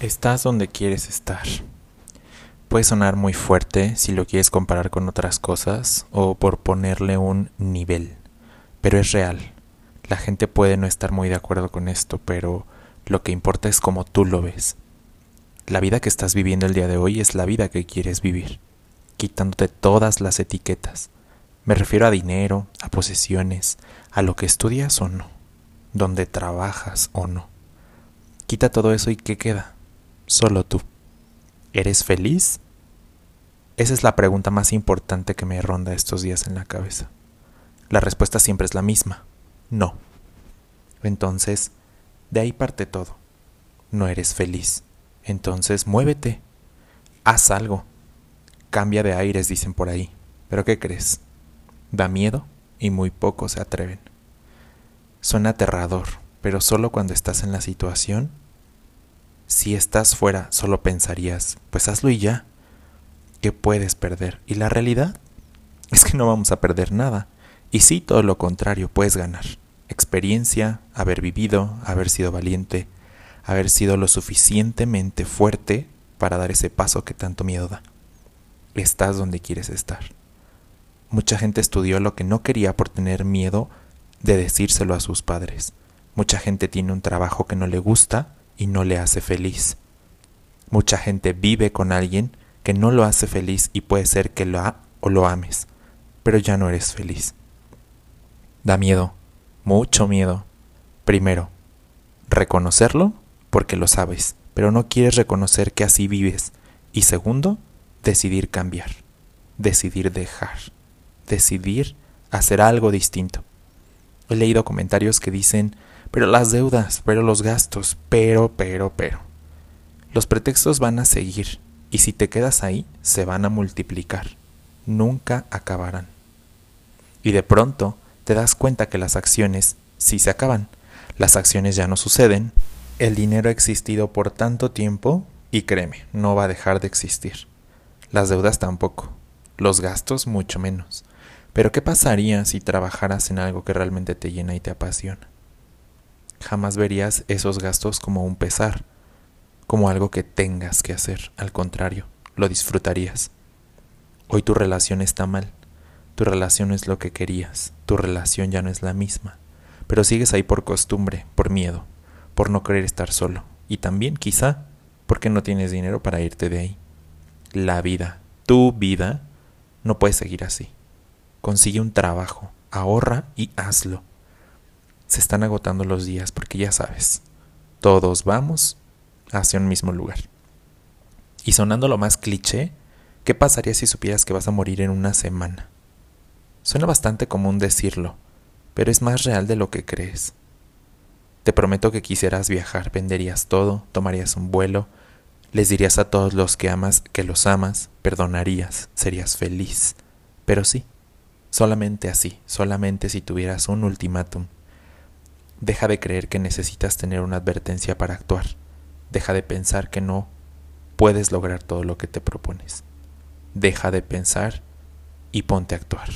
Estás donde quieres estar. Puede sonar muy fuerte si lo quieres comparar con otras cosas o por ponerle un nivel, pero es real. La gente puede no estar muy de acuerdo con esto, pero lo que importa es cómo tú lo ves. La vida que estás viviendo el día de hoy es la vida que quieres vivir, quitándote todas las etiquetas. Me refiero a dinero, a posesiones, a lo que estudias o no, donde trabajas o no. Quita todo eso y ¿qué queda? Solo tú. ¿Eres feliz? Esa es la pregunta más importante que me ronda estos días en la cabeza. La respuesta siempre es la misma, no. Entonces, de ahí parte todo. No eres feliz. Entonces, muévete. Haz algo. Cambia de aires, dicen por ahí. Pero ¿qué crees? Da miedo y muy pocos se atreven. Suena aterrador, pero solo cuando estás en la situación si estás fuera, solo pensarías, pues hazlo y ya. ¿Qué puedes perder? Y la realidad es que no vamos a perder nada. Y sí, todo lo contrario, puedes ganar. Experiencia, haber vivido, haber sido valiente, haber sido lo suficientemente fuerte para dar ese paso que tanto miedo da. Estás donde quieres estar. Mucha gente estudió lo que no quería por tener miedo de decírselo a sus padres. Mucha gente tiene un trabajo que no le gusta y no le hace feliz. Mucha gente vive con alguien que no lo hace feliz y puede ser que lo ha o lo ames, pero ya no eres feliz. Da miedo, mucho miedo. Primero, reconocerlo porque lo sabes, pero no quieres reconocer que así vives. Y segundo, decidir cambiar, decidir dejar, decidir hacer algo distinto. He leído comentarios que dicen, pero las deudas, pero los gastos, pero, pero, pero. Los pretextos van a seguir y si te quedas ahí, se van a multiplicar. Nunca acabarán. Y de pronto te das cuenta que las acciones sí se acaban. Las acciones ya no suceden. El dinero ha existido por tanto tiempo y créeme, no va a dejar de existir. Las deudas tampoco. Los gastos mucho menos. Pero ¿qué pasaría si trabajaras en algo que realmente te llena y te apasiona? jamás verías esos gastos como un pesar, como algo que tengas que hacer. Al contrario, lo disfrutarías. Hoy tu relación está mal. Tu relación es lo que querías. Tu relación ya no es la misma. Pero sigues ahí por costumbre, por miedo, por no querer estar solo. Y también, quizá, porque no tienes dinero para irte de ahí. La vida, tu vida, no puede seguir así. Consigue un trabajo, ahorra y hazlo se están agotando los días porque ya sabes, todos vamos hacia un mismo lugar. Y sonando lo más cliché, ¿qué pasaría si supieras que vas a morir en una semana? Suena bastante común decirlo, pero es más real de lo que crees. Te prometo que quisieras viajar, venderías todo, tomarías un vuelo, les dirías a todos los que amas que los amas, perdonarías, serías feliz. Pero sí, solamente así, solamente si tuvieras un ultimátum Deja de creer que necesitas tener una advertencia para actuar. Deja de pensar que no puedes lograr todo lo que te propones. Deja de pensar y ponte a actuar.